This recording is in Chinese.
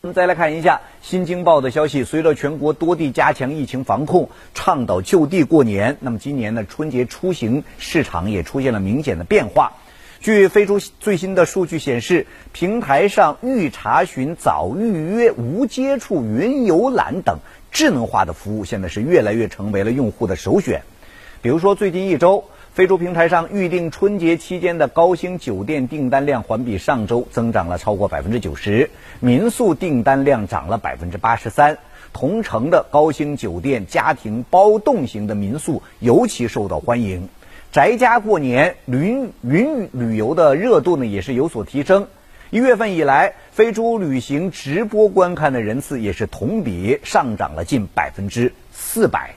我们再来看一下《新京报》的消息，随着全国多地加强疫情防控，倡导就地过年，那么今年呢春节出行市场也出现了明显的变化。据飞猪最新的数据显示，平台上预查询、早预约、无接触、云游览等智能化的服务，现在是越来越成为了用户的首选。比如说，最近一周。飞猪平台上预订春节期间的高星酒店订单量环比上周增长了超过百分之九十，民宿订单量涨了百分之八十三。同城的高星酒店家庭包栋型的民宿尤其受到欢迎，宅家过年云云旅游的热度呢也是有所提升。一月份以来，飞猪旅行直播观看的人次也是同比上涨了近百分之四百。